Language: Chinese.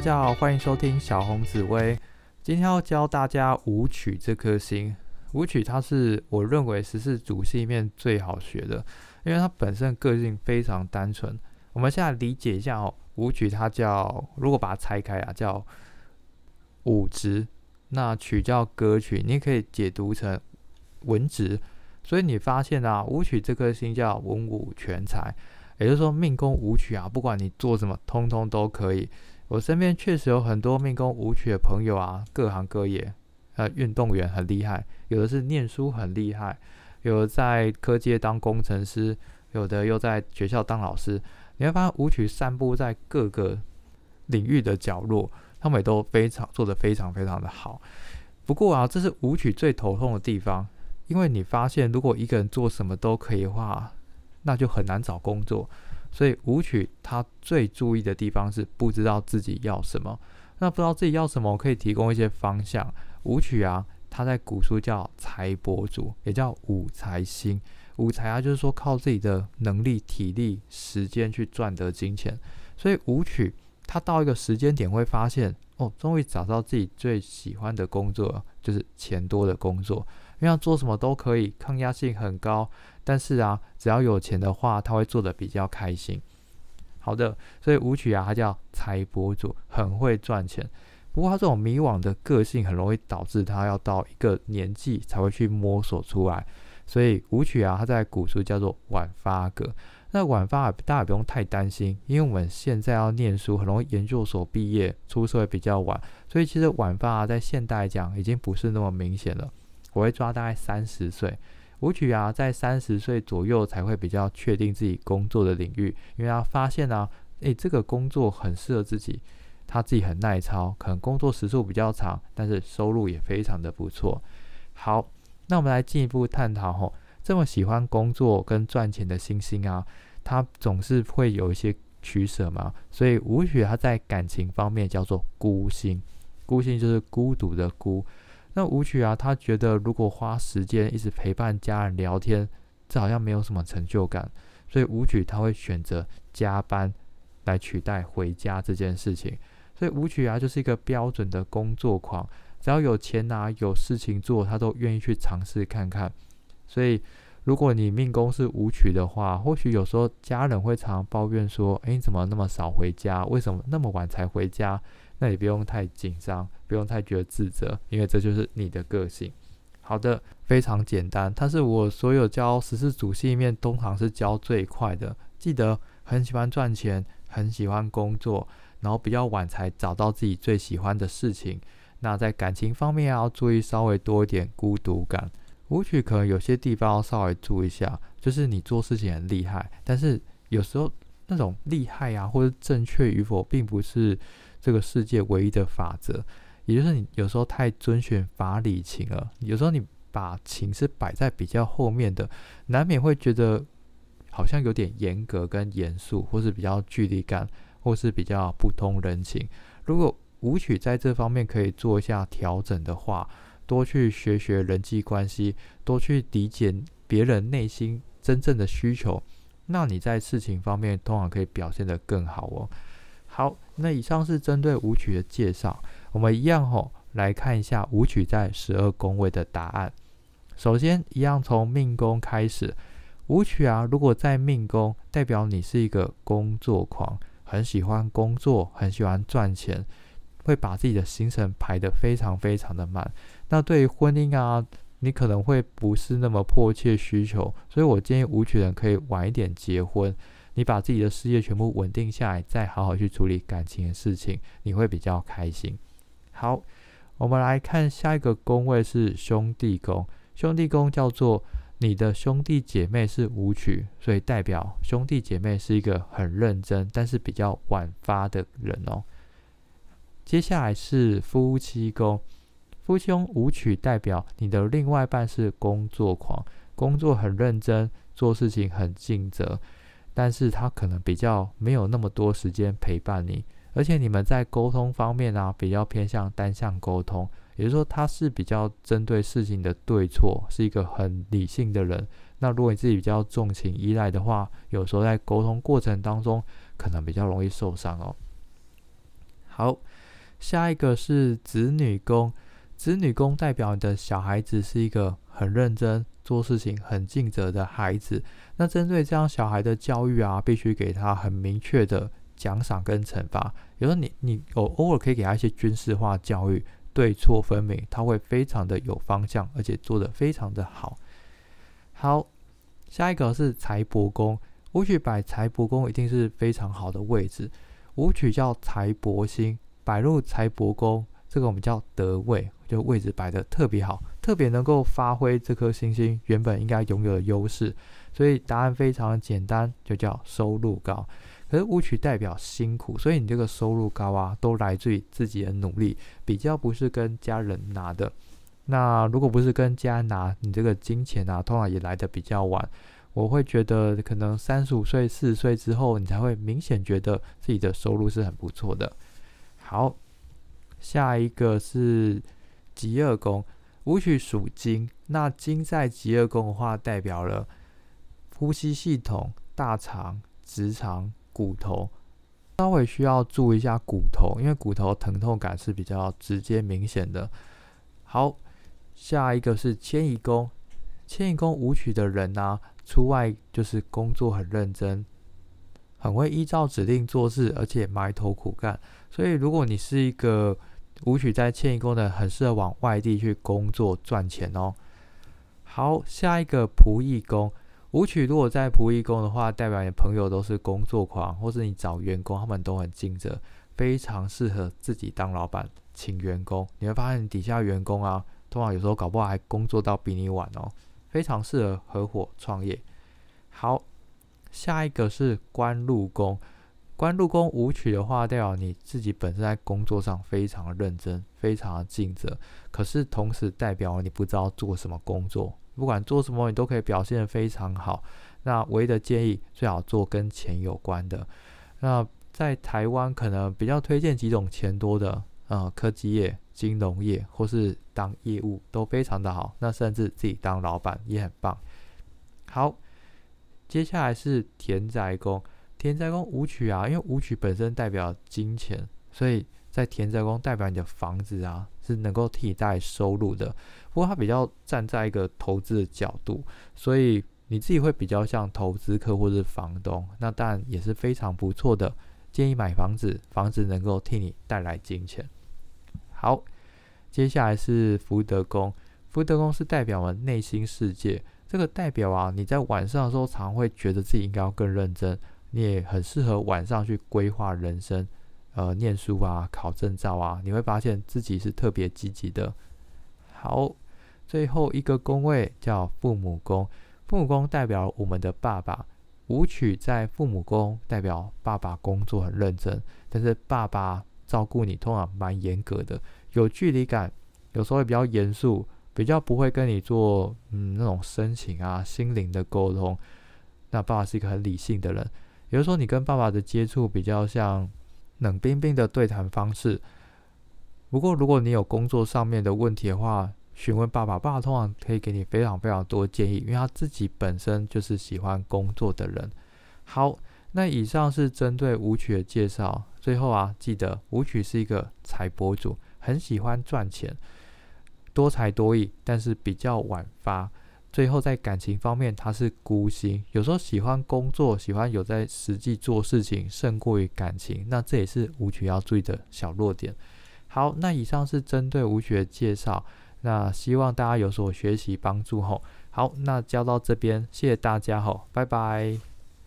大家好，欢迎收听小红紫薇。今天要教大家舞曲这颗星。舞曲它是我认为十四主星里面最好学的，因为它本身个性非常单纯。我们现在理解一下哦，舞曲它叫，如果把它拆开啊，叫舞值，那曲叫歌曲，你可以解读成文职。所以你发现啊，舞曲这颗星叫文武全才，也就是说命宫舞曲啊，不管你做什么，通通都可以。我身边确实有很多命宫舞曲的朋友啊，各行各业，呃，运动员很厉害，有的是念书很厉害，有的在科技当工程师，有的又在学校当老师。你会发现舞曲散布在各个领域的角落，他们也都非常做得非常非常的好。不过啊，这是舞曲最头痛的地方。因为你发现，如果一个人做什么都可以的话，那就很难找工作。所以舞曲他最注意的地方是不知道自己要什么。那不知道自己要什么，我可以提供一些方向。舞曲啊，它在古书叫财帛主，也叫武财星。武财啊，就是说靠自己的能力、体力、时间去赚得金钱。所以舞曲他到一个时间点会发现，哦，终于找到自己最喜欢的工作，就是钱多的工作。因为要做什么都可以，抗压性很高。但是啊，只要有钱的话，他会做的比较开心。好的，所以舞曲啊，他叫财博主，很会赚钱。不过他这种迷惘的个性，很容易导致他要到一个年纪才会去摸索出来。所以舞曲啊，他在古书叫做晚发格。那晚发大家也不用太担心，因为我们现在要念书，很容易研究所毕业，出社会比较晚。所以其实晚发啊，在现代讲，已经不是那么明显了。我会抓大概三十岁，舞曲啊，在三十岁左右才会比较确定自己工作的领域，因为他发现呢，诶，这个工作很适合自己，他自己很耐操，可能工作时数比较长，但是收入也非常的不错。好，那我们来进一步探讨吼，这么喜欢工作跟赚钱的星星啊，他总是会有一些取舍嘛，所以舞曲他在感情方面叫做孤星，孤星就是孤独的孤。那舞曲啊，他觉得如果花时间一直陪伴家人聊天，这好像没有什么成就感，所以舞曲他会选择加班来取代回家这件事情。所以舞曲啊，就是一个标准的工作狂，只要有钱拿、有事情做，他都愿意去尝试看看。所以，如果你命宫是舞曲的话，或许有时候家人会常抱怨说：“诶，你怎么那么少回家？为什么那么晚才回家？”那也不用太紧张，不用太觉得自责，因为这就是你的个性。好的，非常简单，它是我所有教十四组系里面通常是教最快的。记得很喜欢赚钱，很喜欢工作，然后比较晚才找到自己最喜欢的事情。那在感情方面要注意稍微多一点孤独感。舞曲可能有些地方要稍微注意一下，就是你做事情很厉害，但是有时候那种厉害啊，或者正确与否，并不是。这个世界唯一的法则，也就是你有时候太遵循法理情了。有时候你把情是摆在比较后面的，难免会觉得好像有点严格跟严肃，或是比较距离感，或是比较不通人情。如果舞曲在这方面可以做一下调整的话，多去学学人际关系，多去理解别人内心真正的需求，那你在事情方面通常可以表现得更好哦。好，那以上是针对舞曲的介绍。我们一样吼来看一下舞曲在十二宫位的答案。首先，一样从命宫开始。舞曲啊，如果在命宫，代表你是一个工作狂，很喜欢工作，很喜欢赚钱，会把自己的行程排得非常非常的满。那对于婚姻啊，你可能会不是那么迫切需求，所以我建议舞曲人可以晚一点结婚。你把自己的事业全部稳定下来，再好好去处理感情的事情，你会比较开心。好，我们来看下一个宫位是兄弟宫。兄弟宫叫做你的兄弟姐妹是舞曲，所以代表兄弟姐妹是一个很认真，但是比较晚发的人哦。接下来是夫妻宫，夫妻宫舞曲代表你的另外一半是工作狂，工作很认真，做事情很尽责。但是他可能比较没有那么多时间陪伴你，而且你们在沟通方面啊，比较偏向单向沟通，也就是说他是比较针对事情的对错，是一个很理性的人。那如果你自己比较重情依赖的话，有时候在沟通过程当中可能比较容易受伤哦。好，下一个是子女宫，子女宫代表你的小孩子是一个很认真做事情、很尽责的孩子。那针对这样小孩的教育啊，必须给他很明确的奖赏跟惩罚。有时候你你偶偶尔可以给他一些军事化教育，对错分明，他会非常的有方向，而且做得非常的好。好，下一个是财帛宫，武曲摆财帛宫一定是非常好的位置。武曲叫财帛星，摆入财帛宫，这个我们叫得位，就位置摆的特别好，特别能够发挥这颗星星原本应该拥有的优势。所以答案非常简单，就叫收入高。可是舞曲代表辛苦，所以你这个收入高啊，都来自于自己的努力，比较不是跟家人拿的。那如果不是跟家人拿，你这个金钱啊，通常也来的比较晚。我会觉得可能三十五岁、四十岁之后，你才会明显觉得自己的收入是很不错的。好，下一个是极恶宫，舞曲属金，那金在极恶宫的话，代表了。呼吸系统、大肠、直肠、骨头，稍微需要注意一下骨头，因为骨头疼痛感是比较直接明显的。好，下一个是迁移宫，迁移宫舞曲的人呢，出外就是工作很认真，很会依照指令做事，而且埋头苦干。所以，如果你是一个舞曲在迁移宫的，很适合往外地去工作赚钱哦。好，下一个仆役宫。舞曲如果在仆役宫的话，代表你朋友都是工作狂，或是你找员工，他们都很尽责，非常适合自己当老板，请员工。你会发现底下员工啊，通常有时候搞不好还工作到比你晚哦，非常适合合伙创业。好，下一个是官禄宫，官禄宫舞曲的话，代表你自己本身在工作上非常认真，非常的尽责，可是同时代表你不知道做什么工作。不管做什么，你都可以表现的非常好。那唯一的建议，最好做跟钱有关的。那在台湾，可能比较推荐几种钱多的，呃，科技业、金融业，或是当业务都非常的好。那甚至自己当老板也很棒。好，接下来是田宅宫。田宅宫舞曲啊，因为舞曲本身代表金钱，所以在田宅宫代表你的房子啊，是能够替代收入的。不过它比较站在一个投资的角度，所以你自己会比较像投资客或是房东，那当然也是非常不错的。建议买房子，房子能够替你带来金钱。好，接下来是福德宫，福德宫是代表我们内心世界。这个代表啊，你在晚上的时候常会觉得自己应该要更认真，你也很适合晚上去规划人生，呃，念书啊，考证照啊，你会发现自己是特别积极的。好，最后一个宫位叫父母宫，父母宫代表我们的爸爸。舞曲在父母宫代表爸爸工作很认真，但是爸爸照顾你通常蛮严格的，有距离感，有时候会比较严肃，比较不会跟你做嗯那种深情啊心灵的沟通。那爸爸是一个很理性的人，比如说你跟爸爸的接触比较像冷冰冰的对谈方式。不过，如果你有工作上面的问题的话，询问爸爸，爸爸通常可以给你非常非常多建议，因为他自己本身就是喜欢工作的人。好，那以上是针对舞曲的介绍。最后啊，记得舞曲是一个财博主，很喜欢赚钱，多才多艺，但是比较晚发。最后在感情方面，他是孤星，有时候喜欢工作，喜欢有在实际做事情，胜过于感情。那这也是舞曲要注意的小弱点。好，那以上是针对舞曲的介绍，那希望大家有所学习帮助吼。好，那教到这边，谢谢大家吼，拜拜。